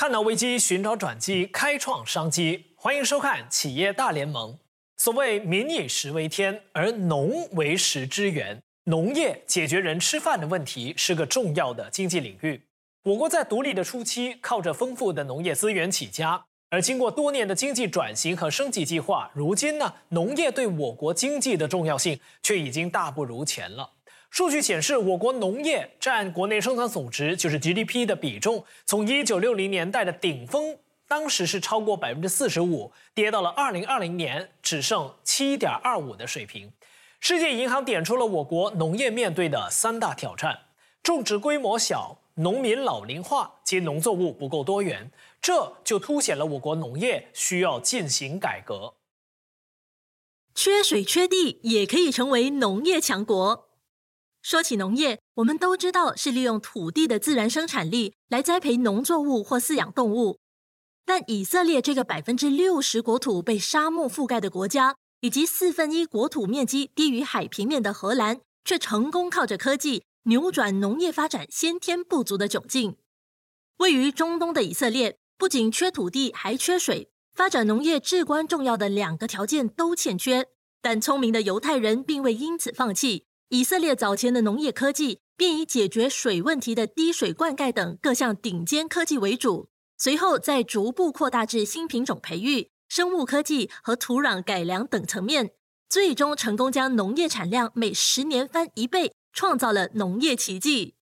看到危机，寻找转机，开创商机。欢迎收看《企业大联盟》。所谓“民以食为天”，而农为食之源，农业解决人吃饭的问题，是个重要的经济领域。我国在独立的初期，靠着丰富的农业资源起家，而经过多年的经济转型和升级计划，如今呢，农业对我国经济的重要性却已经大不如前了。数据显示，我国农业占国内生产总值，就是 GDP 的比重，从一九六零年代的顶峰，当时是超过百分之四十五，跌到了二零二零年只剩七点二五的水平。世界银行点出了我国农业面对的三大挑战：种植规模小、农民老龄化及农作物不够多元。这就凸显了我国农业需要进行改革。缺水缺地也可以成为农业强国。说起农业，我们都知道是利用土地的自然生产力来栽培农作物或饲养动物。但以色列这个百分之六十国土被沙漠覆盖的国家，以及四分一国土面积低于海平面的荷兰，却成功靠着科技扭转农业发展先天不足的窘境。位于中东的以色列，不仅缺土地，还缺水，发展农业至关重要的两个条件都欠缺。但聪明的犹太人并未因此放弃。以色列早前的农业科技便以解决水问题的滴水灌溉等各项顶尖科技为主，随后再逐步扩大至新品种培育、生物科技和土壤改良等层面，最终成功将农业产量每十年翻一倍，创造了农业奇迹。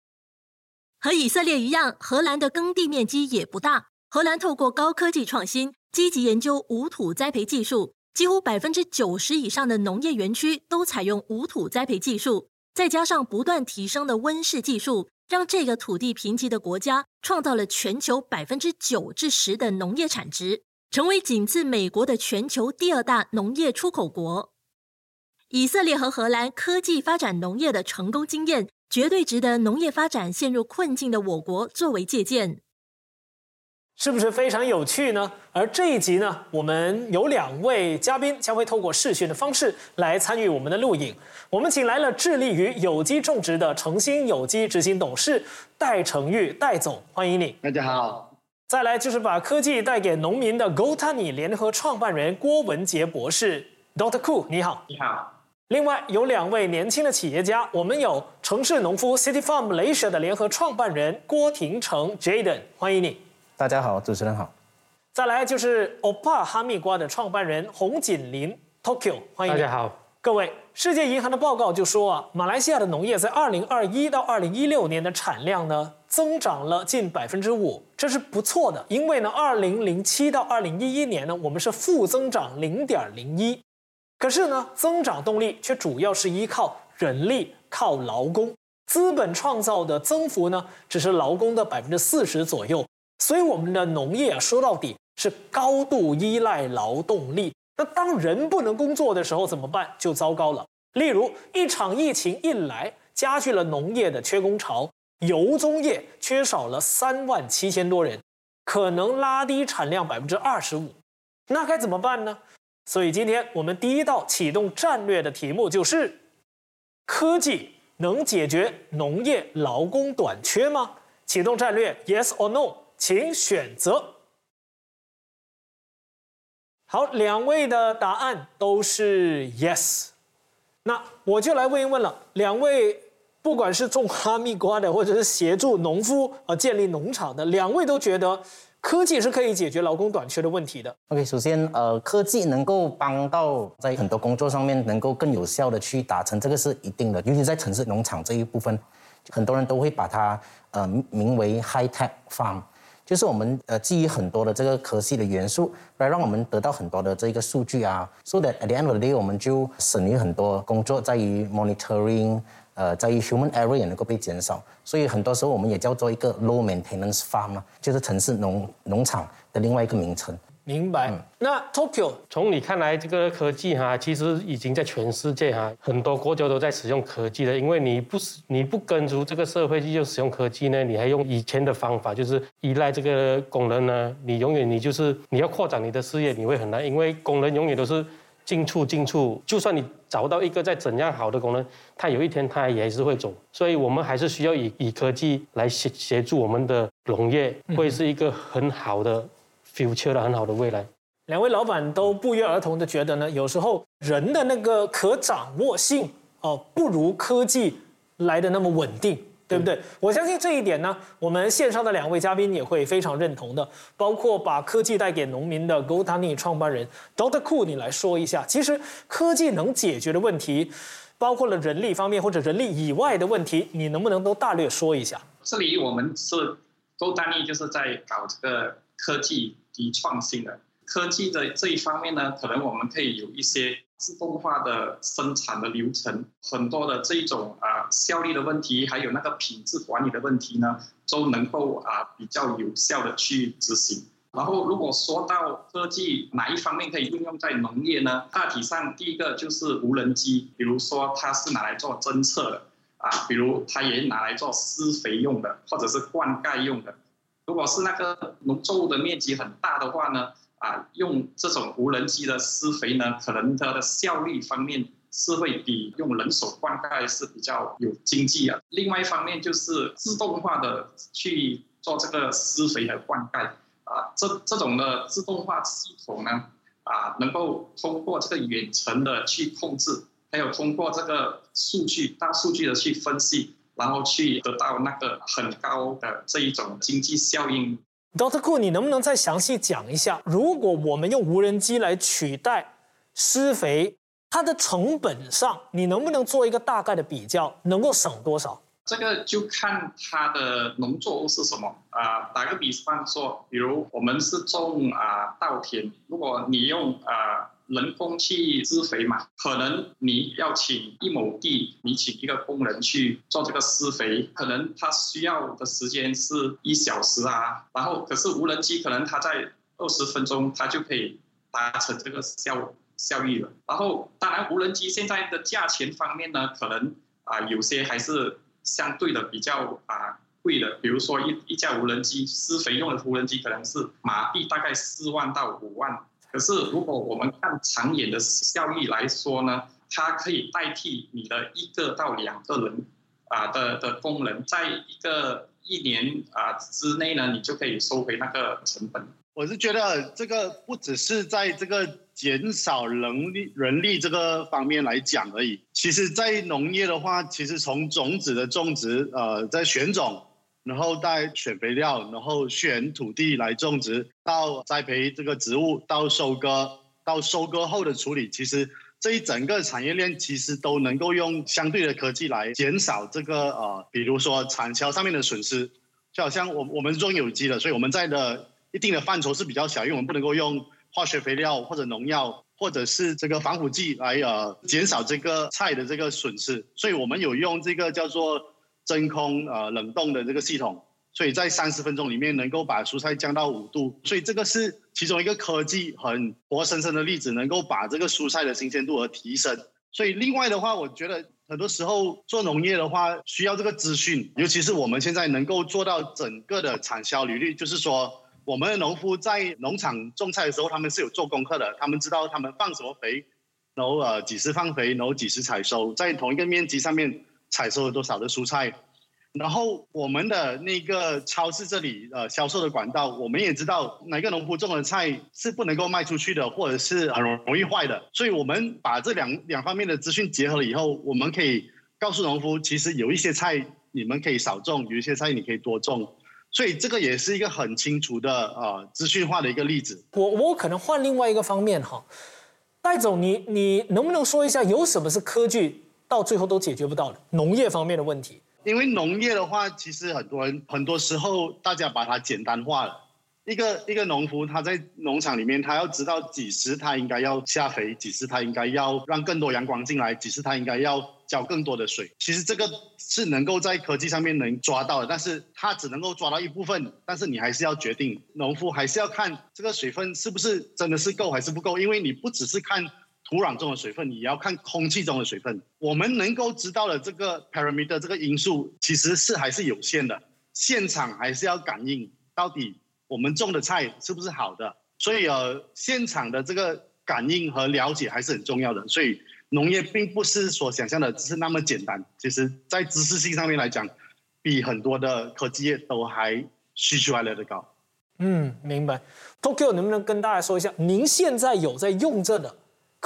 和以色列一样，荷兰的耕地面积也不大。荷兰透过高科技创新，积极研究无土栽培技术。几乎百分之九十以上的农业园区都采用无土栽培技术，再加上不断提升的温室技术，让这个土地贫瘠的国家创造了全球百分之九至十的农业产值，成为仅次美国的全球第二大农业出口国。以色列和荷兰科技发展农业的成功经验，绝对值得农业发展陷入困境的我国作为借鉴。是不是非常有趣呢？而这一集呢，我们有两位嘉宾将会透过视讯的方式来参与我们的录影。我们请来了致力于有机种植的诚心有机执行董事戴成玉戴总，欢迎你。大家好。再来就是把科技带给农民的 GoTani 联合创办人郭文杰博士，Doctor Cool，你好。你好。另外有两位年轻的企业家，我们有城市农夫 City Farm Malaysia 的联合创办人郭廷成 Jaden，欢迎你。大家好，主持人好。再来就是 OPA 哈密瓜的创办人洪锦林 Tokyo，欢迎大家好，各位。世界银行的报告就说啊，马来西亚的农业在二零二一到二零一六年的产量呢增长了近百分之五，这是不错的。因为呢，二零零七到二零一一年呢，我们是负增长零点零一，可是呢，增长动力却主要是依靠人力、靠劳工，资本创造的增幅呢，只是劳工的百分之四十左右。所以我们的农业啊，说到底是高度依赖劳动力。那当人不能工作的时候怎么办？就糟糕了。例如一场疫情一来，加剧了农业的缺工潮，油棕业缺少了三万七千多人，可能拉低产量百分之二十五。那该怎么办呢？所以今天我们第一道启动战略的题目就是：科技能解决农业劳工短缺吗？启动战略，Yes or No？请选择。好，两位的答案都是 yes。那我就来问一问了，两位不管是种哈密瓜的，或者是协助农夫呃建立农场的，两位都觉得科技是可以解决劳工短缺的问题的。OK，首先呃，科技能够帮到在很多工作上面能够更有效的去达成，这个是一定的。尤其在城市农场这一部分，很多人都会把它呃名为 high tech farm。就是我们呃基于很多的这个科技的元素，来让我们得到很多的这个数据啊，so that at the end of the day 我们就省于很多工作，在于 monitoring，呃，在于 human error 也能够被减少，所以很多时候我们也叫做一个 low maintenance farm 就是城市农农场的另外一个名称。明白。那 Tokyo，从你看来，这个科技哈，其实已经在全世界哈，很多国家都在使用科技了。因为你不是你不跟足这个社会就使用科技呢，你还用以前的方法，就是依赖这个工人呢，你永远你就是你要扩展你的事业，你会很难，因为工人永远都是进出进出，就算你找到一个再怎样好的功能，它有一天它也是会走。所以我们还是需要以以科技来协协助我们的农业，会是一个很好的 future 的很好的未来。两位老板都不约而同的觉得呢，有时候人的那个可掌握性哦，不如科技来的那么稳定。对不对？我相信这一点呢，我们线上的两位嘉宾也会非常认同的。包括把科技带给农民的 GoTani 创办人 Dr. Cool，你来说一下。其实科技能解决的问题，包括了人力方面或者人力以外的问题，你能不能都大略说一下？这里我们是 GoTani，就是在搞这个科技及创新的。科技的这一方面呢，可能我们可以有一些。自动化的生产的流程，很多的这种啊效率的问题，还有那个品质管理的问题呢，都能够啊比较有效的去执行。然后如果说到科技哪一方面可以应用在农业呢？大体上第一个就是无人机，比如说它是拿来做侦测的啊，比如它也拿来做施肥用的，或者是灌溉用的。如果是那个农作物的面积很大的话呢？啊，用这种无人机的施肥呢，可能它的效率方面是会比用人手灌溉是比较有经济啊。另外一方面就是自动化的去做这个施肥和灌溉啊，这这种的自动化系统呢，啊，能够通过这个远程的去控制，还有通过这个数据大数据的去分析，然后去得到那个很高的这一种经济效应。Doctor Cool，你能不能再详细讲一下，如果我们用无人机来取代施肥，它的成本上，你能不能做一个大概的比较，能够省多少？这个就看它的农作物是什么啊。打个比方说，比如我们是种啊稻田，如果你用啊。人工去施肥嘛，可能你要请一亩地，你请一个工人去做这个施肥，可能他需要的时间是一小时啊。然后可是无人机可能它在二十分钟，它就可以达成这个效效益了。然后当然无人机现在的价钱方面呢，可能啊有些还是相对的比较啊贵的。比如说一一架无人机施肥用的无人机，可能是马币大概四万到五万。可是，如果我们看长远的效益来说呢，它可以代替你的一个到两个人啊的的功能，在一个一年啊之内呢，你就可以收回那个成本。我是觉得这个不只是在这个减少人力人力这个方面来讲而已，其实在农业的话，其实从种子的种植，呃，在选种。然后再选肥料，然后选土地来种植，到栽培这个植物，到收割，到收割后的处理，其实这一整个产业链其实都能够用相对的科技来减少这个呃，比如说产销上面的损失。就好像我我们种有机的，所以我们在的一定的范畴是比较小，因为我们不能够用化学肥料或者农药或者是这个防腐剂来呃减少这个菜的这个损失，所以我们有用这个叫做。真空呃冷冻的这个系统，所以在三十分钟里面能够把蔬菜降到五度，所以这个是其中一个科技很活生生的例子，能够把这个蔬菜的新鲜度而提升。所以另外的话，我觉得很多时候做农业的话需要这个资讯，尤其是我们现在能够做到整个的产销履历，就是说我们的农夫在农场种菜的时候，他们是有做功课的，他们知道他们放什么肥，然后呃几时放肥，然后几时采收，在同一个面积上面。采收了多少的蔬菜，然后我们的那个超市这里呃销售的管道，我们也知道哪个农夫种的菜是不能够卖出去的，或者是很容易坏的。所以我们把这两两方面的资讯结合了以后，我们可以告诉农夫，其实有一些菜你们可以少种，有一些菜你可以多种。所以这个也是一个很清楚的呃资讯化的一个例子。我我可能换另外一个方面哈，戴总，你你能不能说一下有什么是科技？到最后都解决不到的农业方面的问题，因为农业的话，其实很多人很多时候大家把它简单化了。一个一个农夫他在农场里面，他要知道几时他应该要下肥，几时他应该要让更多阳光进来，几时他应该要浇更多的水。其实这个是能够在科技上面能抓到的，但是他只能够抓到一部分。但是你还是要决定，农夫还是要看这个水分是不是真的是够还是不够，因为你不只是看。土壤中的水分，你要看空气中的水分。我们能够知道的这个 parameter 这个因素，其实是还是有限的。现场还是要感应到底我们种的菜是不是好的。所以呃，现场的这个感应和了解还是很重要的。所以农业并不是所想象的只是那么简单，其实在知识性上面来讲，比很多的科技业都还需求还来得高。嗯，明白。Tokyo 能不能跟大家说一下，您现在有在用这的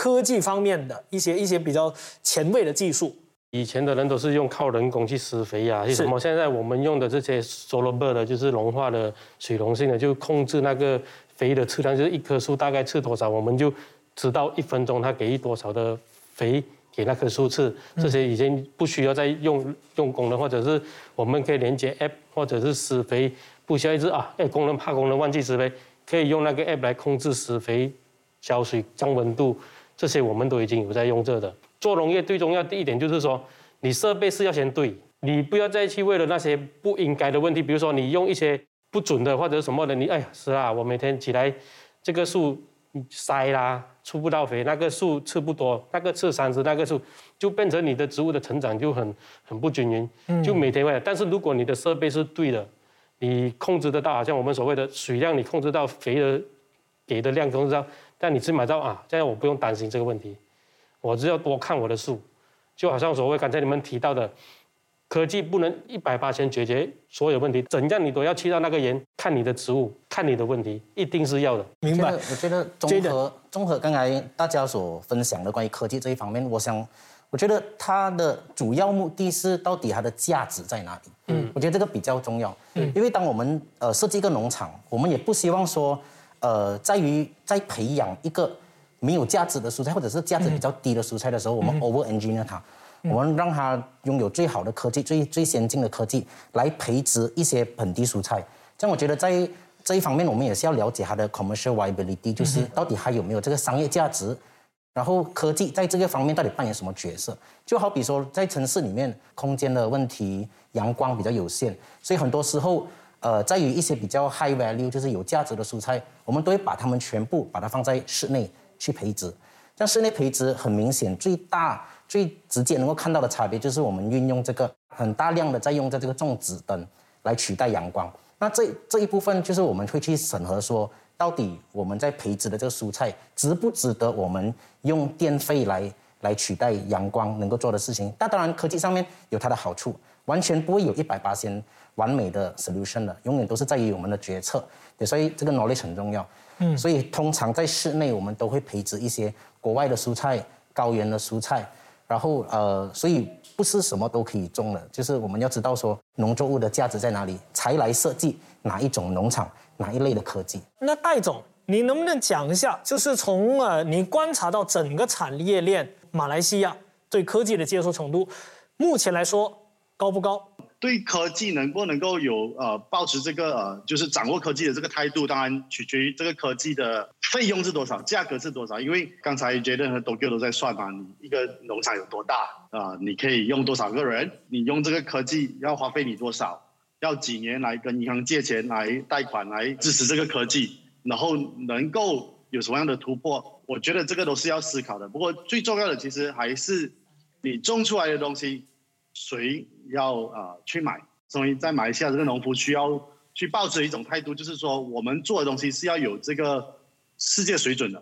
科技方面的一些一些比较前卫的技术？以前的人都是用靠人工去施肥呀，是什么？现在我们用的这些 solar bird 的，就是融化的水溶性的，就控制那个肥的质量，就是一棵树大概吃多少，我们就知道一分钟它给予多少的肥给那棵树吃。这些已经不需要再用用工人，或者是我们可以连接 app，或者是施肥，不需要一直啊，哎，工人怕工人忘记施肥，可以用那个 app 来控制施肥、浇水、降温度，这些我们都已经有在用这的。做农业最重要的一点就是说，你设备是要先对，你不要再去为了那些不应该的问题，比如说你用一些不准的或者什么的，你哎呀是啊，我每天起来这个树塞啦，出不到肥，那个树吃不多，那个吃三十，那个树就变成你的植物的成长就很很不均匀，就每天会。但是如果你的设备是对的，你控制得到，好像我们所谓的水量，你控制到肥的给的量控制到，但你只买到啊，这样我不用担心这个问题。我只要多看我的树，就好像所谓刚才你们提到的，科技不能一百八千解决所有问题，怎样你都要去到那个人看你的植物，看你的问题，一定是要的。明白？我觉得综合综合刚才大家所分享的关于科技这一方面，我想，我觉得它的主要目的是到底它的价值在哪里？嗯，我觉得这个比较重要。嗯，因为当我们呃设计一个农场，我们也不希望说，呃，在于在培养一个。没有价值的蔬菜，或者是价值比较低的蔬菜的时候，我们 over engineer 它，我们让它拥有最好的科技、最最先进的科技来培植一些本地蔬菜。这样我觉得在这一方面，我们也是要了解它的 commercial viability，就是到底它有没有这个商业价值。然后科技在这个方面到底扮演什么角色？就好比说在城市里面，空间的问题，阳光比较有限，所以很多时候，呃，在于一些比较 high value，就是有价值的蔬菜，我们都会把它们全部把它放在室内。去培植，像室内培植很明显，最大最直接能够看到的差别就是我们运用这个很大量的在用在这个种植灯来取代阳光。那这这一部分就是我们会去审核说，到底我们在培植的这个蔬菜值不值得我们用电费来来取代阳光能够做的事情。那当然科技上面有它的好处，完全不会有一百八千完美的 solution 的，永远都是在于我们的决策。所以这个 knowledge 很重要。嗯，所以通常在室内，我们都会培植一些国外的蔬菜、高原的蔬菜，然后呃，所以不是什么都可以种的，就是我们要知道说农作物的价值在哪里，才来设计哪一种农场、哪一类的科技。那戴总，你能不能讲一下，就是从呃你观察到整个产业链，马来西亚对科技的接受程度，目前来说高不高？对科技能不能够有呃保持这个呃就是掌握科技的这个态度，当然取决于这个科技的费用是多少，价格是多少。因为刚才 Jaden 和 Dogo 都在算嘛，你一个农场有多大啊？你可以用多少个人？你用这个科技要花费你多少？要几年来跟银行借钱来贷款来支持这个科技？然后能够有什么样的突破？我觉得这个都是要思考的。不过最重要的其实还是你种出来的东西。谁要啊去买？所以在马来西亚这个农夫需要去抱持一种态度，就是说我们做的东西是要有这个世界水准的，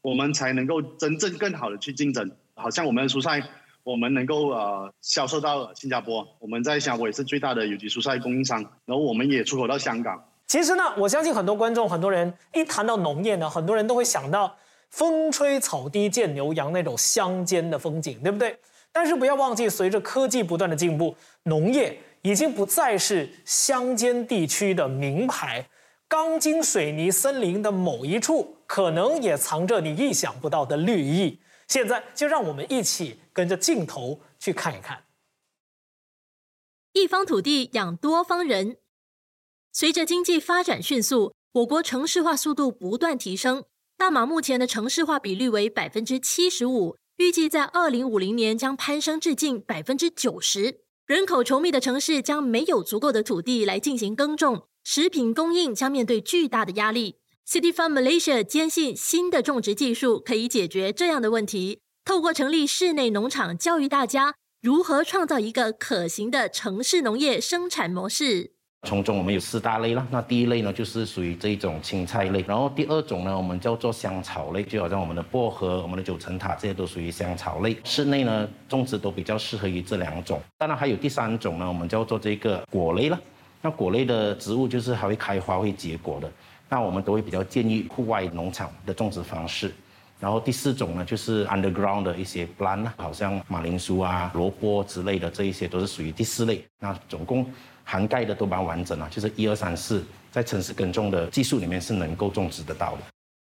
我们才能够真正更好的去竞争。好像我们的蔬菜，我们能够呃销售到新加坡，我们在新加坡也是最大的有机蔬菜供应商，然后我们也出口到香港。其实呢，我相信很多观众、很多人一谈到农业呢，很多人都会想到风吹草低见牛羊那种乡间的风景，对不对？但是不要忘记，随着科技不断的进步，农业已经不再是乡间地区的名牌。钢筋水泥森林的某一处，可能也藏着你意想不到的绿意。现在就让我们一起跟着镜头去看一看。一方土地养多方人。随着经济发展迅速，我国城市化速度不断提升。大马目前的城市化比率为百分之七十五。预计在二零五零年将攀升至近百分之九十。人口稠密的城市将没有足够的土地来进行耕种，食品供应将面对巨大的压力。City Farm Malaysia 坚信新的种植技术可以解决这样的问题。透过成立室内农场，教育大家如何创造一个可行的城市农业生产模式。从中我们有四大类了，那第一类呢就是属于这一种青菜类，然后第二种呢我们叫做香草类，就好像我们的薄荷、我们的九层塔这些都属于香草类。室内呢种植都比较适合于这两种，当然还有第三种呢，我们叫做这个果类了。那果类的植物就是还会开花会结果的，那我们都会比较建议户外农场的种植方式。然后第四种呢就是 underground 的一些 plant，好像马铃薯啊、萝卜之类的，这一些都是属于第四类。那总共。涵盖的都蛮完整啊，就是一二三四，在城市耕种的技术里面是能够种植得到的。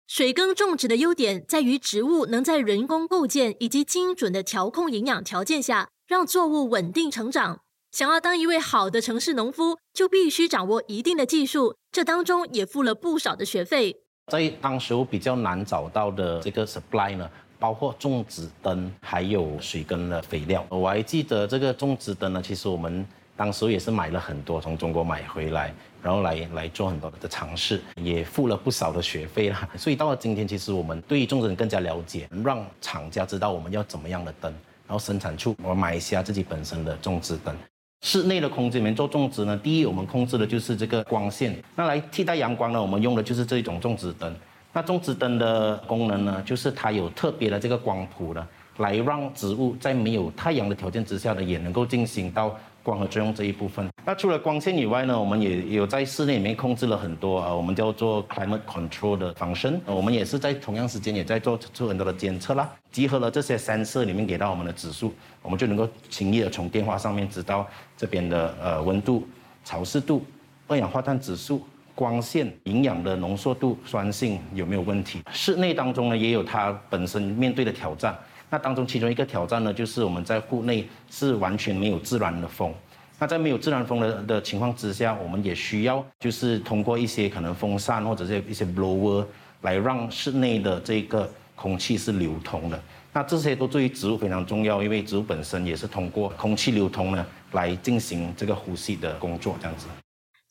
水耕种植的优点在于植物能在人工构建以及精准的调控营养条件下，让作物稳定成长。想要当一位好的城市农夫，就必须掌握一定的技术，这当中也付了不少的学费。在当时比较难找到的这个 supply 呢，包括种植灯，还有水耕的肥料。我还记得这个种植灯呢，其实我们。当时也是买了很多，从中国买回来，然后来来做很多的尝试，也付了不少的学费啦。所以到了今天，其实我们对于种植人更加了解，让厂家知道我们要怎么样的灯，然后生产出我买下自己本身的种植灯。室内的空间里面做种植呢，第一我们控制的就是这个光线，那来替代阳光呢，我们用的就是这种种植灯。那种植灯的功能呢，就是它有特别的这个光谱的，来让植物在没有太阳的条件之下呢，也能够进行到。光合作用这一部分，那除了光线以外呢，我们也有在室内里面控制了很多啊，我们叫做 climate control 的方式。我们也是在同样时间也在做出很多的监测啦，集合了这些三色里面给到我们的指数，我们就能够轻易的从电话上面知道这边的呃温度、潮湿度、二氧化碳指数、光线、营养的浓缩度、酸性有没有问题。室内当中呢，也有它本身面对的挑战。那当中其中一个挑战呢，就是我们在户内是完全没有自然的风。那在没有自然风的的情况之下，我们也需要就是通过一些可能风扇或者是一些 blower 来让室内的这个空气是流通的。那这些都对于植物非常重要，因为植物本身也是通过空气流通呢来进行这个呼吸的工作。这样子，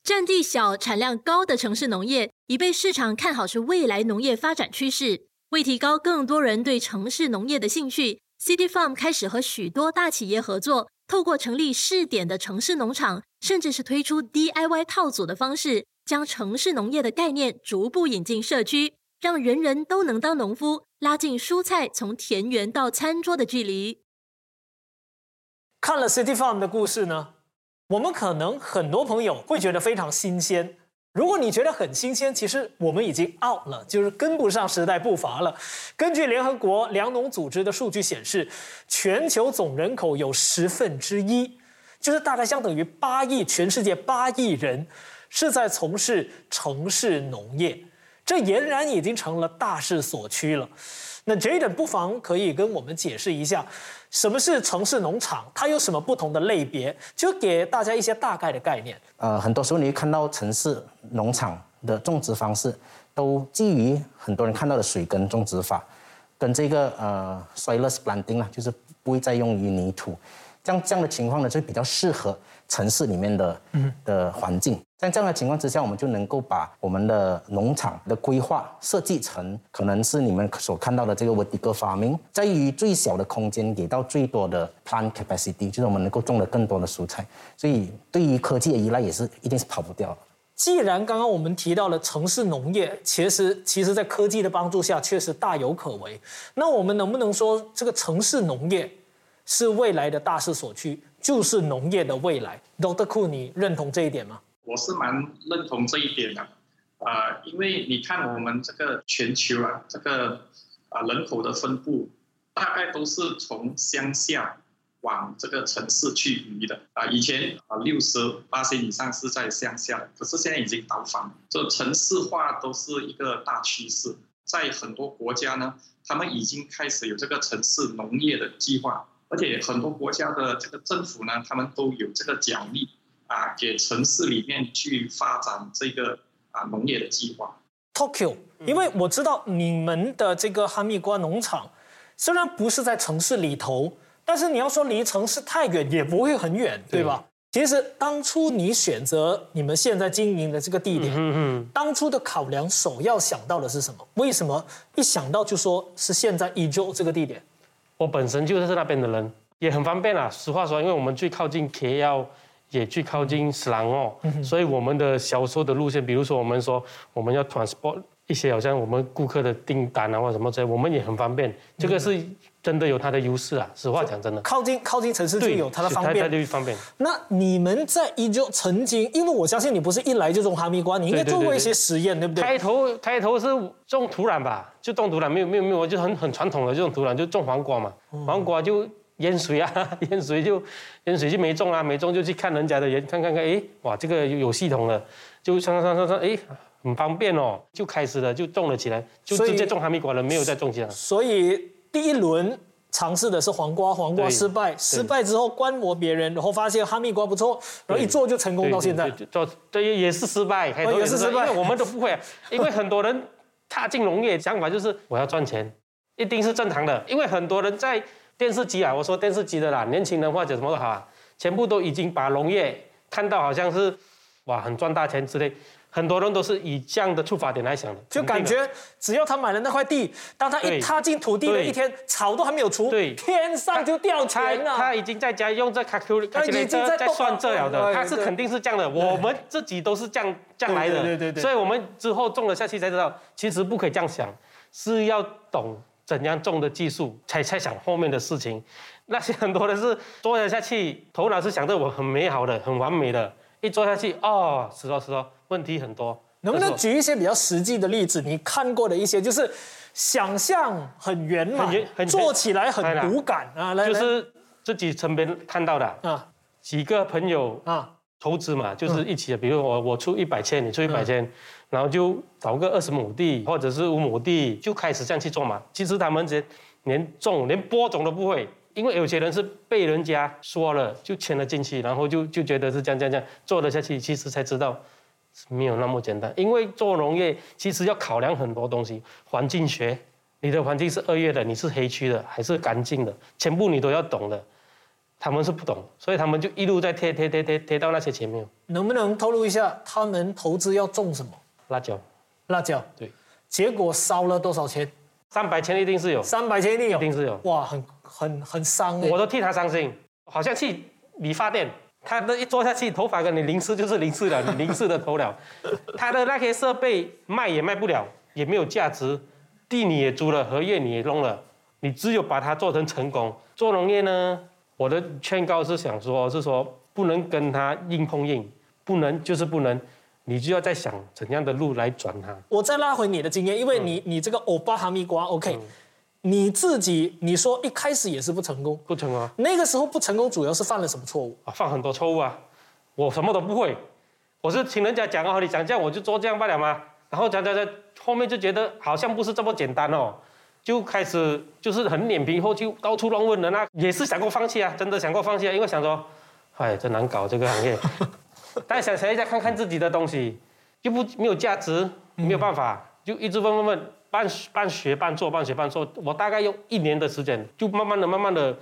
占地小、产量高的城市农业已被市场看好是未来农业发展趋势。为提高更多人对城市农业的兴趣，City Farm 开始和许多大企业合作，透过成立试点的城市农场，甚至是推出 DIY 套组的方式，将城市农业的概念逐步引进社区，让人人都能当农夫，拉近蔬菜从田园到餐桌的距离。看了 City Farm 的故事呢，我们可能很多朋友会觉得非常新鲜。如果你觉得很新鲜，其实我们已经 out 了，就是跟不上时代步伐了。根据联合国粮农组织的数据显示，全球总人口有十分之一，就是大概相等于八亿，全世界八亿人是在从事城市农业，这俨然已经成了大势所趋了。那 Jaden 不妨可以跟我们解释一下，什么是城市农场，它有什么不同的类别，就给大家一些大概的概念。呃，很多时候你会看到城市农场的种植方式，都基于很多人看到的水耕种植法，跟这个呃 soilless planting 啦，就是不会再用于泥土，这样这样的情况呢，就比较适合城市里面的的环境。在这样的情况之下，我们就能够把我们的农场的规划设计成，可能是你们所看到的这个 vertical farming，在于最小的空间给到最多的 plant capacity，就是我们能够种的更多的蔬菜。所以对于科技的依赖也是一定是跑不掉的。既然刚刚我们提到了城市农业，其实其实在科技的帮助下确实大有可为。那我们能不能说这个城市农业是未来的大势所趋，就是农业的未来？Dr. Ku，你认同这一点吗？我是蛮认同这一点的，啊，因为你看我们这个全球啊，这个啊人口的分布，大概都是从乡下往这个城市去移的啊。以前啊六十八岁以上是在乡下，可是现在已经倒反，这城市化都是一个大趋势。在很多国家呢，他们已经开始有这个城市农业的计划，而且很多国家的这个政府呢，他们都有这个奖励。啊，给城市里面去发展这个啊农业的计划。Tokyo，因为我知道你们的这个哈密瓜农场虽然不是在城市里头，但是你要说离城市太远也不会很远，对吧？其实当初你选择你们现在经营的这个地点，嗯嗯，当初的考量首要想到的是什么？为什么一想到就说是现在伊州这个地点？我本身就是那边的人，也很方便啊。实话说，因为我们最靠近 KL。也最靠近斯兰哦，所以我们的销售的路线，比如说我们说我们要 transport 一些好像我们顾客的订单啊或什么之类，我们也很方便，这个是真的有它的优势啊。实话讲，真的，靠近靠近城市就有它的方它便。就方便。那你们在一就曾经，因为我相信你不是一来就种哈密瓜，你应该做过一些实验，对不对？开头开头是种土壤吧，就种土壤，没有没有没有，就很很传统的这种土壤，就种黄瓜嘛，黄瓜就淹水啊，淹水就淹水就没种啊，没种就去看人家的人，看看看，哎，哇，这个有有系统了，就上上上上，哎，很方便哦，就开始了，就种了起来，就直接种哈密瓜了，没有再种其他。所以第一轮尝试的是黄瓜，黄瓜失败，失败之后观摩别人，然后发现哈密瓜不错，然后一做就成功到现在。做这也是失败，也是失败。因为我们都不会啊，因为很多人踏进农业想法就是我要赚钱，一定是正常的，因为很多人在电视机啊，我说电视机的啦，年轻人或者什么都好啊，全部都已经把农业看到好像是哇很赚大钱之类，很多人都是以这样的出发点来想的，就感觉只要他买了那块地，当他一踏进土地的一天，草都还没有除，对。天上就掉他钱了。他已经在家用这 calculator 他已经在在算这了哎的，他是肯定是这样的，我们自己都是这样这样来的，对对对对所以我们之后种了下去才知道，其实不可以这样想，是要懂怎样种的技术，才才想后面的事情。那些很多人是做了下去，头脑是想着我很美好的、很完美的，一做下去哦，是哦是哦，问题很多。能不能举一些比较实际的例子？你看过的一些，就是想象很圆满很做起来很骨感啊，就是自己身边看到的啊几个朋友啊，投资嘛，就是一起的，比如我我出一百千，你出一百千，然后就找个二十亩地或者是五亩地，就开始这样去做嘛。其实他们连连种连播种都不会，因为有些人是被人家说了就签了进去，然后就就觉得是这样这样这样做了下去，其实才知道。没有那么简单，因为做农业其实要考量很多东西，环境学，你的环境是恶劣的，你是黑区的还是干净的，全部你都要懂的。他们是不懂，所以他们就一路在贴贴贴贴贴到那些前面。能不能透露一下他们投资要种什么？辣椒，辣椒。对，结果烧了多少钱？三百千一定是有，三百千一定有，一定是有。哇，很很很伤哎。我都替他伤心，好像去理发店，他的一坐下去，头发跟你零式就是零式了，你零式的头了。他的那些设备卖也卖不了，也没有价值，地你也租了，合约你也弄了，你只有把它做成成功。做农业呢，我的劝告是想说，是说不能跟他硬碰硬，不能就是不能，你就要在想怎样的路来转它。我再拉回你的经验，因为嗯你你这个欧巴哈密瓜，OK，、你自己你说一开始也是不成功，不成功，那个时候不成功主要是犯了什么错误？啊，犯很多错误啊，我什么都不会，我是听人家讲哦，你讲这样我就做这样罢了嘛，然后讲讲讲，后面就觉得好像不是这么简单哦，就开始就是很脸皮厚，就到处乱问人啊，也是想过放弃啊，真的想过放弃啊，因为想说，哎，真难搞这个行业，但想想一下看看自己的东西，又不没有价值，没有办法，就一直问问问，半半学半做，半学半做，我大概用一年的时间，就慢慢的、慢慢的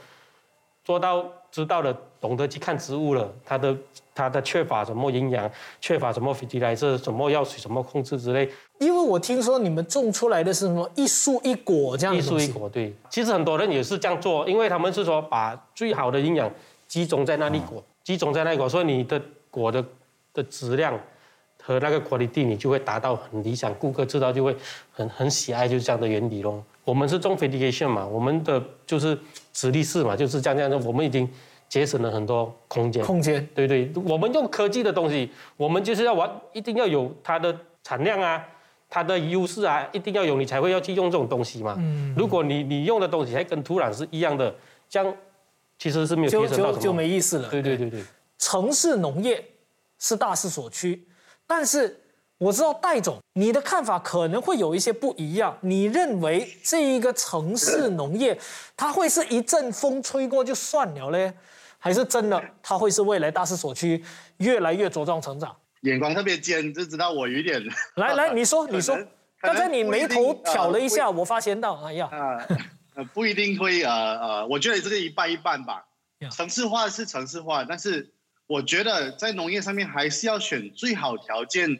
做到知道了，懂得去看植物了，它的它的缺乏什么营养，缺乏什么 fertilizer，什么药水，什么控制之类，因为我听说你们种出来的是什么一树一果这样一，树一果。对，其实很多人也是这样做，因为他们是说把最好的营养集中在那里果，集中在那里果，所以你的果的的质量和那个 quality 你就会达到很理想，顾客知道就会很很喜爱，就是这样的原理咯。我们是种 fertigation 嘛，我们的就是直立式嘛，就是这样这样的，我们已经节省了很多空间。空间。对对，我们用科技的东西，我们就是要玩，一定要有它的产量啊，它的优势啊，一定要有，你才会要去用这种东西嘛。嗯，如果你你用的东西还跟土壤是一样的，这样其实是没有就提升到什么。就就没意思了。对对对对，城市农业是大势所趋，但是我知道戴总你的看法可能会有一些不一样。你认为这一个城市农业，它会是一阵风吹过就算了嘞，还是真的它会是未来大势所趋，越来越茁壮成长？眼光特别尖，就知道我有一点来 来，你说你说，刚才你眉头挑了一下，呃我发现到，哎呀，不一定会呃呃，我觉得这个一半一半吧。城市化是城市化，但是我觉得在农业上面还是要选最好条件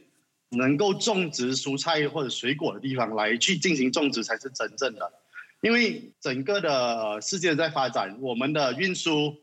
能够种植蔬菜或者水果的地方来去进行种植才是真正的。因为整个的世界在发展，我们的运输、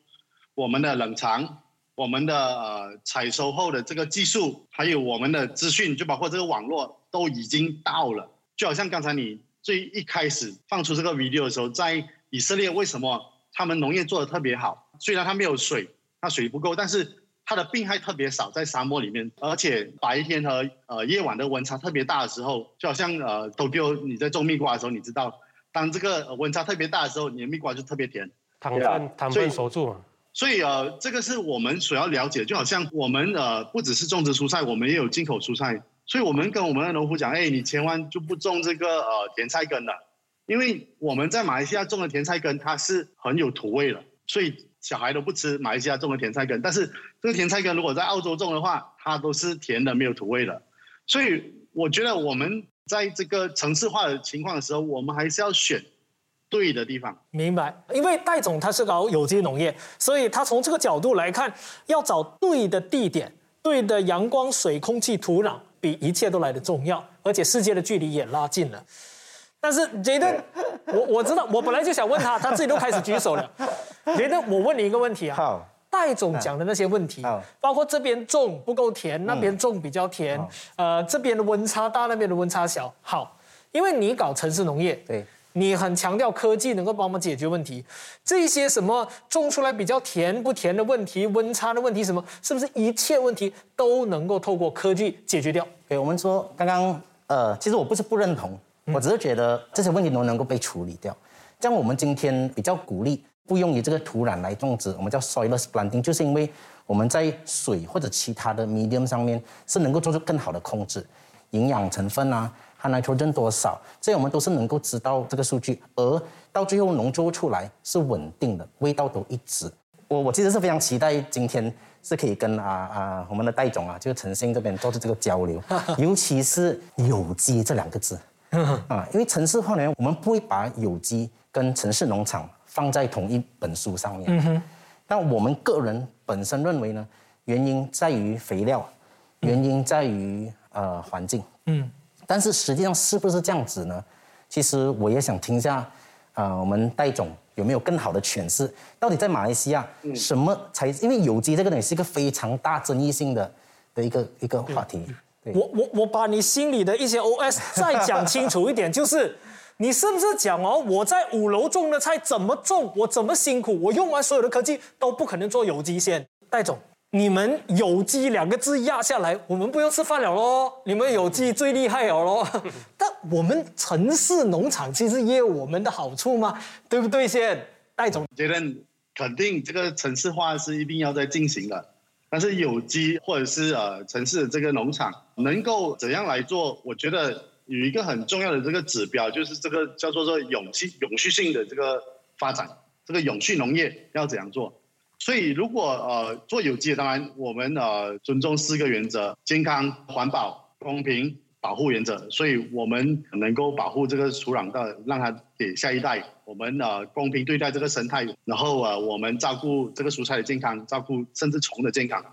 我们的冷藏、我们的呃采收后的这个技术，还有我们的资讯，就包括这个网络都已经到了。就好像刚才你最一开始放出这个 video 的时候，在以色列为什么他们农业做的特别好？虽然它没有水，它水不够，但是它的病害特别少，在沙漠里面，而且白天和呃夜晚的温差特别大的时候，就好像呃 Tokyo 你在种蜜瓜的时候，你知道，当这个温差特别大的时候，你的蜜瓜就特别甜。糖分糖分守住嘛。所以呃，这个是我们所要了解，就好像我们呃不只是种植蔬菜，我们也有进口蔬菜。所以我们跟我们的农夫讲，哎，你千万就不种这个呃甜菜根了，因为我们在马来西亚种的甜菜根它是很有土味的，所以小孩都不吃马来西亚种的甜菜根。但是这个甜菜根如果在澳洲种的话，它都是甜的，没有土味的。所以我觉得我们在这个城市化的情况的时候，我们还是要选。对的地方，明白。因为戴总他是搞有机农业，所以他从这个角度来看，要找对的地点、对的阳光、水、空气、土壤，比一切都来的重要。而且世界的距离也拉近了。但是杰登，我我知道，我本来就想问他，他自己都开始举手了。杰登，我问你一个问题啊。好。戴总讲的那些问题，包括这边种不够甜，那边种比较甜，呃，这边的温差大，那边的温差小。好，因为你搞城市农业，对。你很强调科技能够帮我们解决问题，这些什么种出来比较甜不甜的问题，温差的问题，什么是不是一切问题都能够透过科技解决掉？对，我们说刚刚呃，其实我不是不认同，我只是觉得这些问题都能够被处理掉。像我们今天比较鼓励不用于这个土壤来种植，我们叫 soilless planting，就是因为我们在水或者其他的 medium 上面是能够做出更好的控制，营养成分啊。含 nitrogen 多少？这我们都是能够知道这个数据，而到最后农作物出来是稳定的，味道都一致。我我其实是非常期待今天是可以跟啊啊我们的戴总啊，就是诚信这边做出这个交流，尤其是有机这两个字 啊，因为城市化呢，我们不会把有机跟城市农场放在同一本书上面。但我们个人本身认为呢，原因在于肥料，原因在于呃环境。嗯。但是实际上是不是这样子呢？其实我也想听一下，啊，我们戴总有没有更好的诠释？到底在马来西亚，什么才？因为有机这个东西，是一个非常大争议性的的一个一个话题。我我我把你心里的一些 OS 再讲清楚一点，就是 你是不是讲哦，我在五楼种的菜怎么种，我怎么辛苦，我用完所有的科技都不可能做有机先，戴总。你们有机两个字压下来，我们不用吃饭了喽。你们有机最厉害了喽。但我们城市农场其实也有我们的好处嘛，对不对？先戴总觉得肯定这个城市化是一定要在进行的，但是有机或者是呃城市的这个农场能够怎样来做？我觉得有一个很重要的这个指标，就是这个叫做做永续永续性的这个发展，这个永续农业要怎样做？所以，如果呃做有机，当然我们呃尊重四个原则：健康、环保、公平、保护原则。所以我们能够保护这个土壤的，让它给下一代。我们呃公平对待这个生态，然后呃我们照顾这个蔬菜的健康，照顾甚至虫的健康。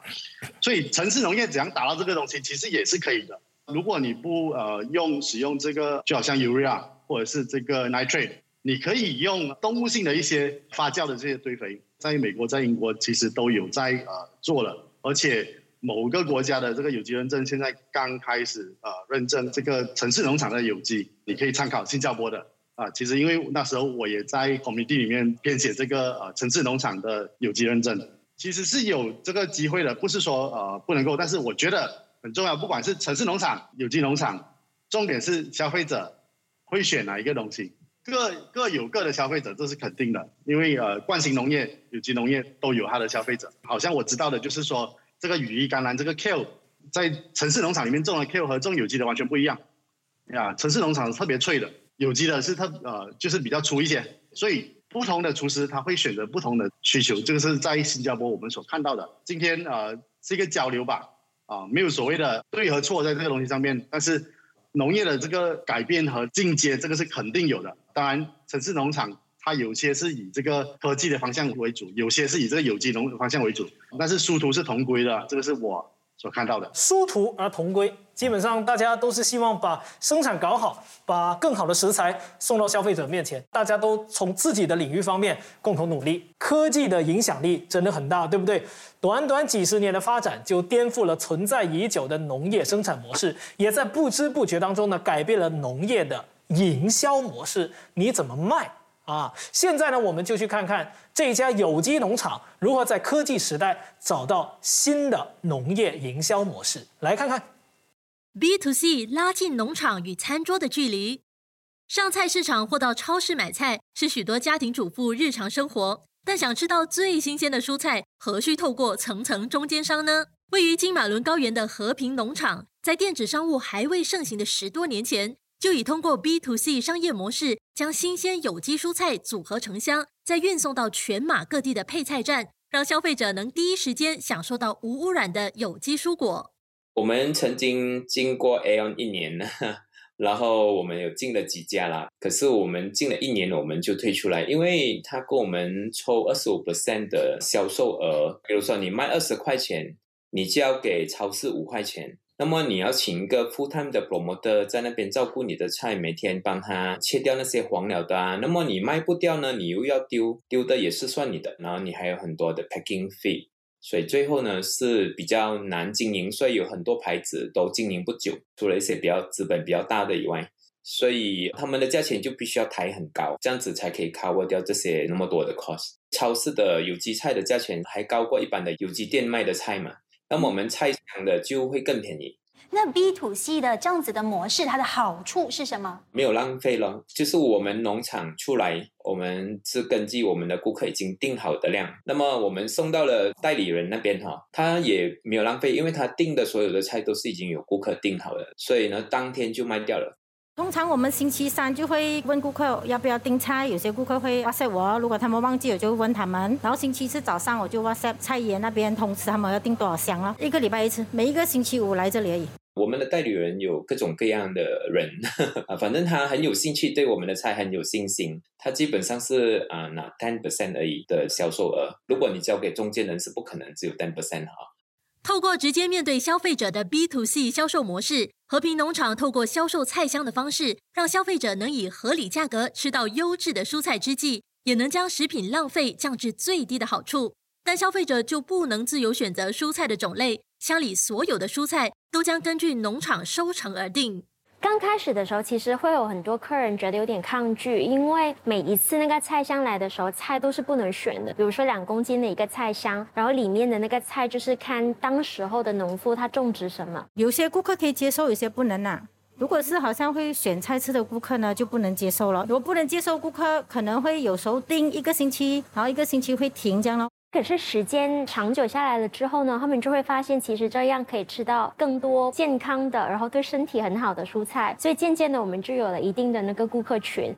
所以城市农业怎样达到这个东西，其实也是可以的。如果你不呃用使用这个，就好像 urea 或者是这个 nitrate，你可以用动物性的一些发酵的这些堆肥。在美国，在英国，其实都有在呃做了，而且某个国家的这个有机认证现在刚开始呃认证这个城市农场的有机，你可以参考新加坡的啊。其实因为那时候我也在 committee 里面编写这个呃城市农场的有机认证，其实是有这个机会的，不是说呃不能够，但是我觉得很重要，不管是城市农场、有机农场，重点是消费者会选哪一个东西。各各有各的消费者，这是肯定的，因为呃，惯性农业、有机农业都有它的消费者。好像我知道的就是说，这个羽衣甘蓝这个 Kill，在城市农场里面种的 Kill 和种有机的完全不一样。呀，城市农场是特别脆的，有机的是特呃就是比较粗一些。所以不同的厨师他会选择不同的需求，这个是在新加坡我们所看到的。今天呃是一个交流吧，啊，没有所谓的对和错在这个东西上面，但是。农业的这个改变和进阶，这个是肯定有的。当然，城市农场它有些是以这个科技的方向为主，有些是以这个有机农方向为主。但是殊途是同归的，这个是我所看到的。殊途而同归，基本上大家都是希望把生产搞好，把更好的食材送到消费者面前。大家都从自己的领域方面共同努力。科技的影响力真的很大，对不对？短短几十年的发展，就颠覆了存在已久的农业生产模式，也在不知不觉当中呢，改变了农业的营销模式。你怎么卖？啊，现在呢，我们就去看看这家有机农场如何在科技时代找到新的农业营销模式。来看看 B to C 拉近农场与餐桌的距离。上菜市场或到超市买菜是许多家庭主妇日常生活，但想吃到最新鲜的蔬菜，何须透过层层中间商呢？位于金马伦高原的和平农场，在电子商务还未盛行的十多年前。就已通过 B to C 商业模式，将新鲜有机蔬菜组合成箱，再运送到全马各地的配菜站，让消费者能第一时间享受到无污染的有机蔬果。我们曾经经过 Aon 一年呢，然后我们有进了几家啦，可是我们进了一年，我们就退出来，因为他跟我们抽二十五 percent 的销售额，比如说你卖二十块钱，你就要给超市五块钱。那么你要请一个 full time 的 promoter 在那边照顾你的菜，每天帮他切掉那些黄鸟的啊。那么你卖不掉呢，你又要丢，丢的也是算你的。然后你还有很多的 packing fee，所以最后呢是比较难经营。所以有很多牌子都经营不久，除了一些比较资本比较大的以外，所以他们的价钱就必须要抬很高，这样子才可以 cover 掉这些那么多的 cost。超市的有机菜的价钱还高过一般的有机店卖的菜嘛？那么我们菜场的就会更便宜。那 B to C 的这样子的模式，它的好处是什么？没有浪费了，就是我们农场出来，我们是根据我们的顾客已经定好的量，那么我们送到了代理人那边哈，他也没有浪费，因为他订的所有的菜都是已经有顾客订好的，所以呢，当天就卖掉了。通常我们星期三就会问顾客要不要订菜，有些顾客会 WhatsApp 我，如果他们忘记，我就问他们。然后星期四早上我就 WhatsApp 菜园那边通知他们要订多少箱了。一个礼拜一次，每一个星期五来这里而已。我们的代理人有各种各样的人 啊，反正他很有兴趣，对我们的菜很有信心。他基本上是啊拿 ten percent 而已的销售额。如果你交给中间人，是不可能只有 ten percent 哈。透过直接面对消费者的 B to C 销售模式，和平农场透过销售菜箱的方式，让消费者能以合理价格吃到优质的蔬菜之际，也能将食品浪费降至最低的好处。但消费者就不能自由选择蔬菜的种类，箱里所有的蔬菜都将根据农场收成而定。刚开始的时候，其实会有很多客人觉得有点抗拒，因为每一次那个菜箱来的时候，菜都是不能选的。比如说两公斤的一个菜箱，然后里面的那个菜就是看当时候的农夫他种植什么。有些顾客可以接受，有些不能呐。如果是好像会选菜吃的顾客呢，就不能接受了。如果不能接受顾客，可能会有时候订一个星期，然后一个星期会停这样咯。可是时间长久下来了之后呢，他们就会发现，其实这样可以吃到更多健康的，然后对身体很好的蔬菜。所以渐渐的，我们就有了一定的那个顾客群。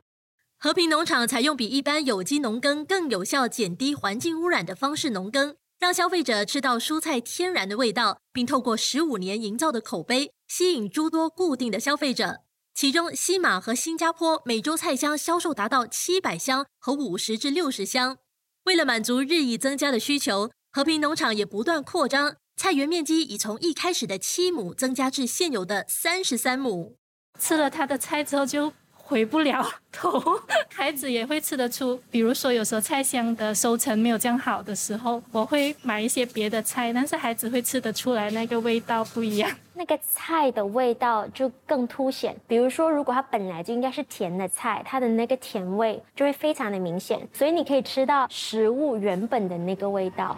和平农场采用比一般有机农耕更有效、减低环境污染的方式农耕，让消费者吃到蔬菜天然的味道，并透过十五年营造的口碑，吸引诸多固定的消费者。其中，西马和新加坡每周菜箱销售达到七百箱和五十至六十箱。为了满足日益增加的需求，和平农场也不断扩张，菜园面积已从一开始的七亩增加至现有的三十三亩。吃了他的菜之后就回不了头，孩子也会吃得出。比如说，有时候菜香的收成没有这样好的时候，我会买一些别的菜，但是孩子会吃得出来那个味道不一样。那个菜的味道就更凸显。比如说，如果它本来就应该是甜的菜，它的那个甜味就会非常的明显，所以你可以吃到食物原本的那个味道。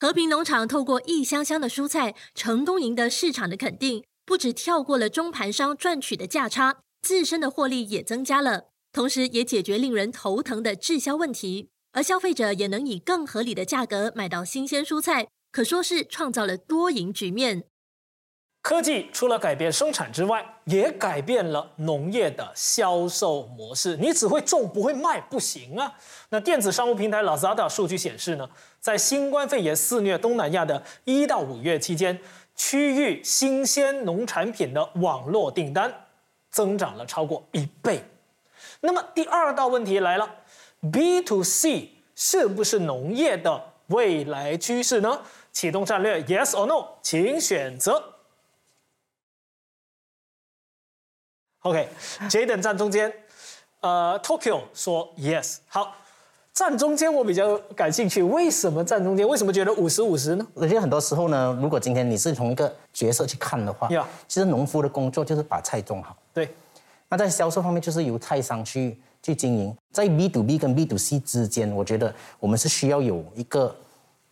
和平农场透过一箱箱的蔬菜，成功赢得市场的肯定，不止跳过了中盘商赚取的价差，自身的获利也增加了，同时也解决令人头疼的滞销问题，而消费者也能以更合理的价格买到新鲜蔬菜，可说是创造了多赢局面。科技除了改变生产之外，也改变了农业的销售模式。你只会种不会卖不行啊！那电子商务平台 Lazada 数据显示呢，在新冠肺炎肆虐东南亚的一到五月期间，区域新鲜农产品的网络订单增长了超过一倍。那么第二道问题来了：B to C 是不是农业的未来趋势呢？启动战略，Yes or No，请选择。OK，Jaden 站中间，呃，Tokyo 说 Yes。好，站中间我比较感兴趣，为什么站中间？为什么觉得五十五十呢？我觉得很多时候呢，如果今天你是从一个角色去看的话，呀其实农夫的工作就是把菜种好。对，那在销售方面，就是由菜商去去经营。在 B to B 跟 B to C 之间，我觉得我们是需要有一个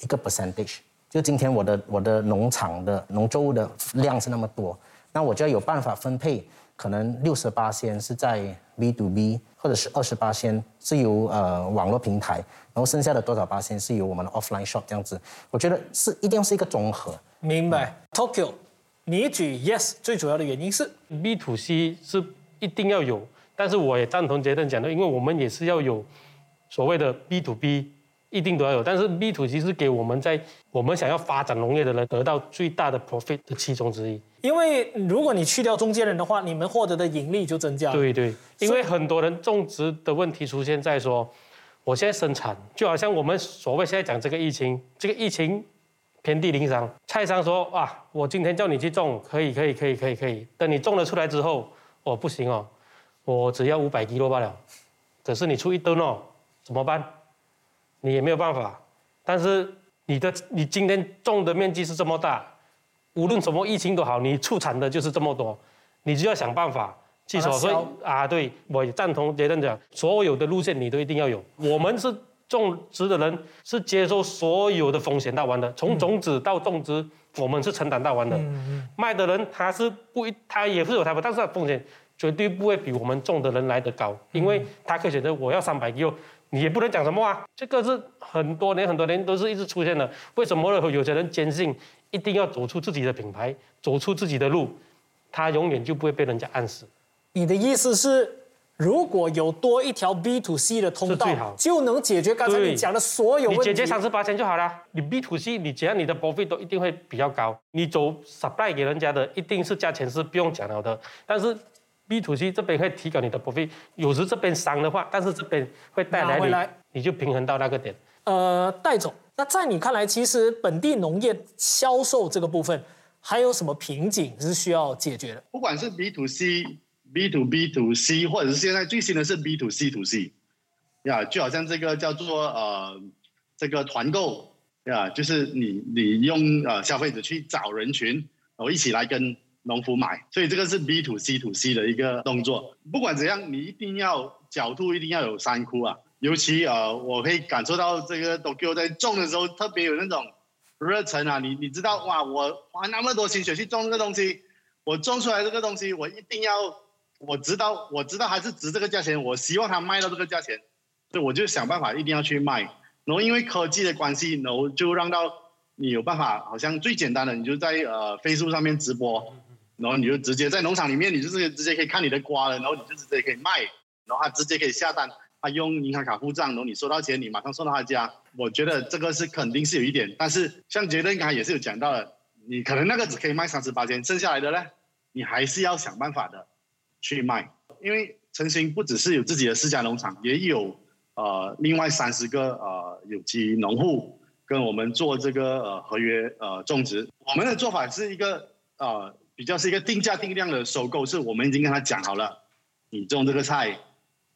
一个 percentage。就今天我的我的农场的农作物的量是那么多，那我就要有办法分配，可能六十八先是在 B to B，或者是二十八先是由呃网络平台，然后剩下的多少八先是由我们的 offline shop 这样子。我觉得是一定要是一个综合。明白。Tokyo，你举 Yes 最主要的原因是 B to C 是一定要有，但是我也赞同杰登讲的，因为我们也是要有所谓的 B to B，一定都要有。但是 B to C 是给我们在我们想要发展农业的人得到最大的 profit 的其中之一。因为如果你去掉中间人的话，你们获得的盈利就增加了。对对，因为很多人种植的问题出现在说，我现在生产就好像我们所谓现在讲这个疫情，这个疫情遍地鳞伤，菜商说啊，我今天叫你去种，可以可以可以可以可以，等你种了出来之后，哦不行哦，我只要五百 kg 罢了，可是你出一吨哦，怎么办？你也没有办法，但是你的你今天种的面积是这么大，无论什么疫情都好，你出产的就是这么多，你就要想办法去说，所以啊，对我也赞同杰登讲，所有的路线你都一定要有。我们是种植的人，是接受所有的风险到完的，从种子到种植，我们是承担到完的。卖的人他是不一，他也是有他的，但是他风险绝对不会比我们种的人来得高，因为他可以选择我要三百 kg。你也不能讲什么啊，这个是很多年很多年都是一直出现的。为什么有些人坚信一定要走出自己的品牌，走出自己的路，他永远就不会被人家暗示。你的意思是，如果有多一条 B to C 的通道就能解决刚才你讲的所有你问题。解决三十八千就好了。你 B to C，你只要你的 profit 都一定会比较高。你走 supply 给人家的，一定是价钱是不用讲了的。但是 B to C 这边会提高你的 profit，有时这边伤的话，但是这边会带来你，来你就平衡到那个点。呃，戴总，那在你看来，其实本地农业销售这个部分还有什么瓶颈是需要解决的？不管是 B to C、B to B to C，或者是现在最新的是 B to C to C，呀，就好像这个叫做呃这个团购呀，就是你你用呃消费者去找人群，然后一起来跟农夫买，所以这个是 B to C to C 的一个动作。不管怎样，你一定要角度一定要有三窟啊，尤其呃，我可以感受到这个 Tokyo 在种的时候特别有那种热忱啊，你你知道哇，我花那么多心血去种这个东西，我种出来这个东西，我一定要，我知道我知道它是值这个价钱，我希望它卖到这个价钱，所以我就想办法一定要去卖。然后因为科技的关系，然后就让到你有办法，好像最简单的，你就在呃 Facebook 上面直播，然后你就直接在农场里面，你就是直接可以看你的瓜了，然后你就直接可以卖，然后他直接可以下单，他用银行卡付账，然后你收到钱，你马上送到他家。我觉得这个是肯定是有一点，但是像杰登刚才也是有讲到的，你可能那个只可以卖三十八千，剩下来的呢，你还是要想办法的去卖，因为陈星不只是有自己的私家农场，也有呃另外三十个呃有机农户跟我们做这个呃合约呃种植。我们的做法是一个呃比较是一个定价定量的收购，是我们已经跟他讲好了，你种这个菜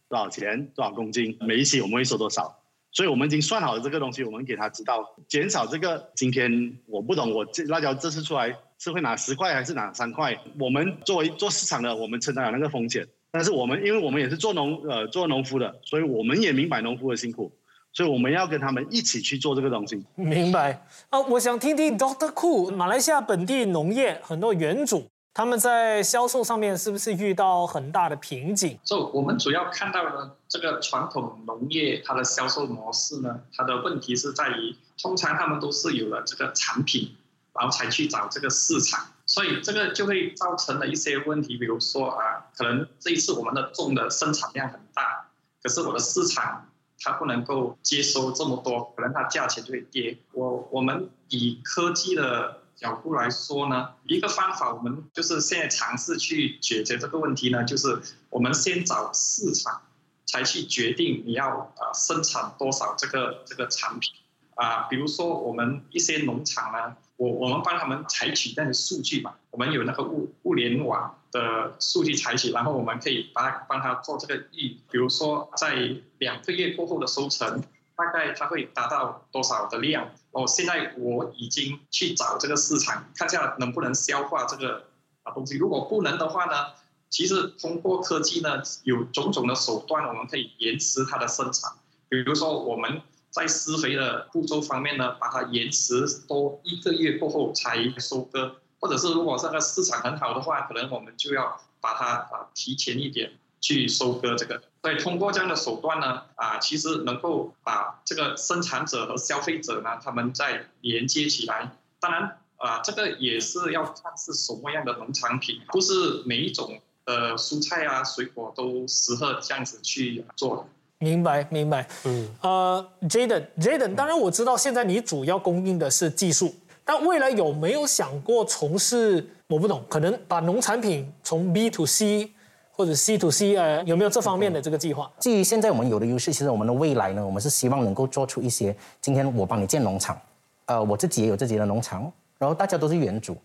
多少钱多少公斤，每一期我们会收多少。所以我们已经算好了这个东西，我们给他知道，减少这个。今天我不懂，我这辣椒这次出来是会拿十块还是拿三块？我们作为做市场的，我们承担了那个风险。但是我们，因为我们也是做农呃做农夫的，所以我们也明白农夫的辛苦，所以我们要跟他们一起去做这个东西。明白啊，我想听听 Doctor Cool，马来西亚本地农业很多园主他们在销售上面是不是遇到很大的瓶颈？所以我们主要看到呢，这个传统农业它的销售模式呢，它的问题是在于，通常他们都是有了这个产品，然后才去找这个市场，所以这个就会造成了一些问题，比如说啊，可能这一次我们的种的生产量很大，可是我的市场它不能够接收这么多，可能它价钱就会跌。我我们以科技的角度来说呢，一个方法我们就是现在尝试去解决这个问题呢，就是我们先找市场，才去决定你要呃生产多少这个这个产品。啊，比如说我们一些农场呢，我我们帮他们采取那个数据嘛，我们有那个物物联网的数据采取，然后我们可以帮他帮他做这个预，比如说在两个月过后的收成，大概它会达到多少的量？哦，现在我已经去找这个市场，看下能不能消化这个啊东西。如果不能的话呢，其实通过科技呢，有种种的手段，我们可以延迟它的生产。比如说我们在施肥的步骤方面呢，把它延迟多一个月过后才收割，或者是如果这个市场很好的话，可能我们就要把它啊提前一点去收割这个。所以通过这样的手段呢，啊，其实能够把这个生产者和消费者呢，他们再连接起来。当然啊，这个也是要看是什么样的农产品，不是每一种的蔬菜啊、水果都适合这样子去做。明白，明白。嗯，呃，Jaden，Jaden，当然我知道现在你主要供应的是技术，但未来有没有想过从事？我不懂，可能把农产品从 B to C。或者 C to C 呃，有没有这方面的这个计划？基于现在我们有的优势，其实我们的未来呢，我们是希望能够做出一些。今天我帮你建农场，呃，我自己也有自己的农场，然后大家都是原主，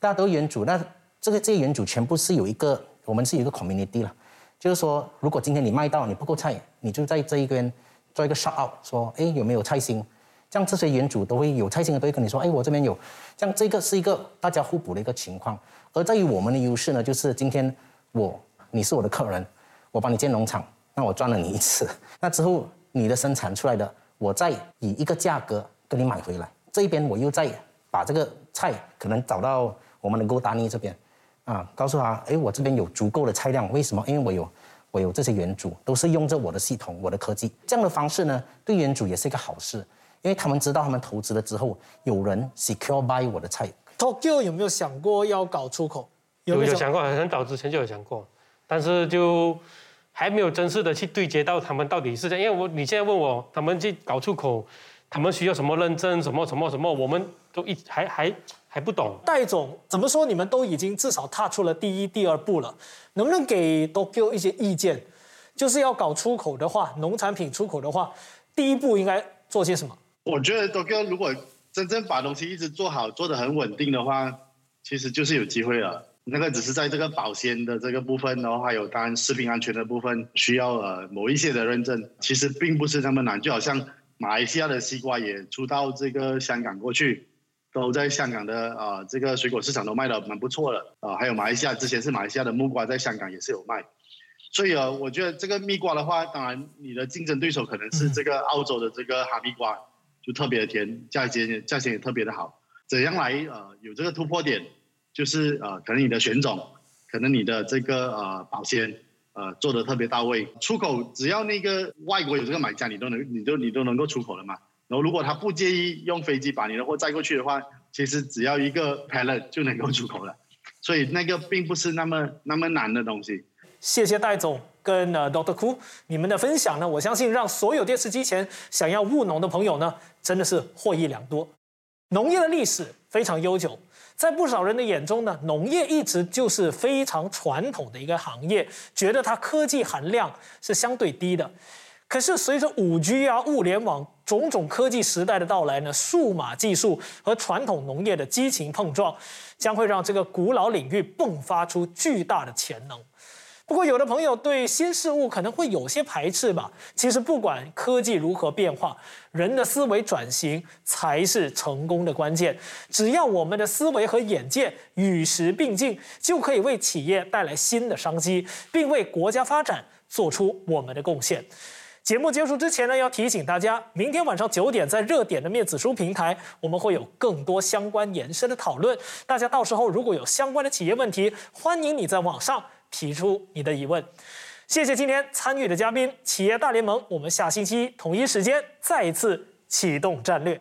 大家都原主，那这个这些原主全部是有一个，我们是有一个 community 了，就是说，如果今天你卖到你不够菜，你就在这一边做一个 shout out，说，哎，有没有菜心？这样这些原主都会有菜心的都会跟你说，哎，我这边有，像这个是一个大家互补的一个情况。而在于我们的优势呢，就是今天我。你是我的客人，我帮你建农场，那我赚了你一次。那之后你的生产出来的，我再以一个价格跟你买回来。这边我又再把这个菜可能找到我们的 Go 达尼这边，啊，告诉他，哎，我这边有足够的菜量。为什么？因为我有我有这些原主，都是用着我的系统、我的科技。这样的方式呢，对原主也是一个好事，因为他们知道他们投资了之后，有人 secure buy 我的菜。Tokyo 有没有想过要搞出口？有有想过，很早之前就有想过。但是就还没有正式的去对接到他们到底是这样，因为我你现在问我他们去搞出口，他们需要什么认证，什么什么什么，我们都一还还还不懂。戴总怎么说？你们都已经至少踏出了第一、第二步了，能不能给 Tokyo 一些意见？就是要搞出口的话，农产品出口的话，第一步应该做些什么？我觉得多哥如果真正把东西一直做好，做得很稳定的话，其实就是有机会了。那个只是在这个保鲜的这个部分，然后还有当然食品安全的部分需要呃某一些的认证，其实并不是那么难。就好像马来西亚的西瓜也出到这个香港过去，都在香港的啊这个水果市场都卖的蛮不错的啊。还有马来西亚之前是马来西亚的木瓜在香港也是有卖，所以啊，我觉得这个蜜瓜的话，当然你的竞争对手可能是这个澳洲的这个哈密瓜，就特别的甜，价钱价钱也特别的好。怎样来呃有这个突破点？就是呃，可能你的选种，可能你的这个呃保鲜，呃做的特别到位。出口只要那个外国有这个买家，你都能，你都你都能够出口了嘛。然后如果他不介意用飞机把你的货载过去的话，其实只要一个 pallet 就能够出口了。所以那个并不是那么那么难的东西。谢谢戴总跟呃 Doctor Ku 你们的分享呢，我相信让所有电视机前想要务农的朋友呢，真的是获益良多。农业的历史非常悠久。在不少人的眼中呢，农业一直就是非常传统的一个行业，觉得它科技含量是相对低的。可是随着五 G 啊、物联网种种科技时代的到来呢，数码技术和传统农业的激情碰撞，将会让这个古老领域迸发出巨大的潜能。不过，有的朋友对新事物可能会有些排斥吧。其实，不管科技如何变化，人的思维转型才是成功的关键。只要我们的思维和眼界与时并进，就可以为企业带来新的商机，并为国家发展做出我们的贡献。节目结束之前呢，要提醒大家，明天晚上九点在热点的面子书平台，我们会有更多相关延伸的讨论。大家到时候如果有相关的企业问题，欢迎你在网上。提出你的疑问，谢谢今天参与的嘉宾，企业大联盟。我们下星期同一时间再一次启动战略。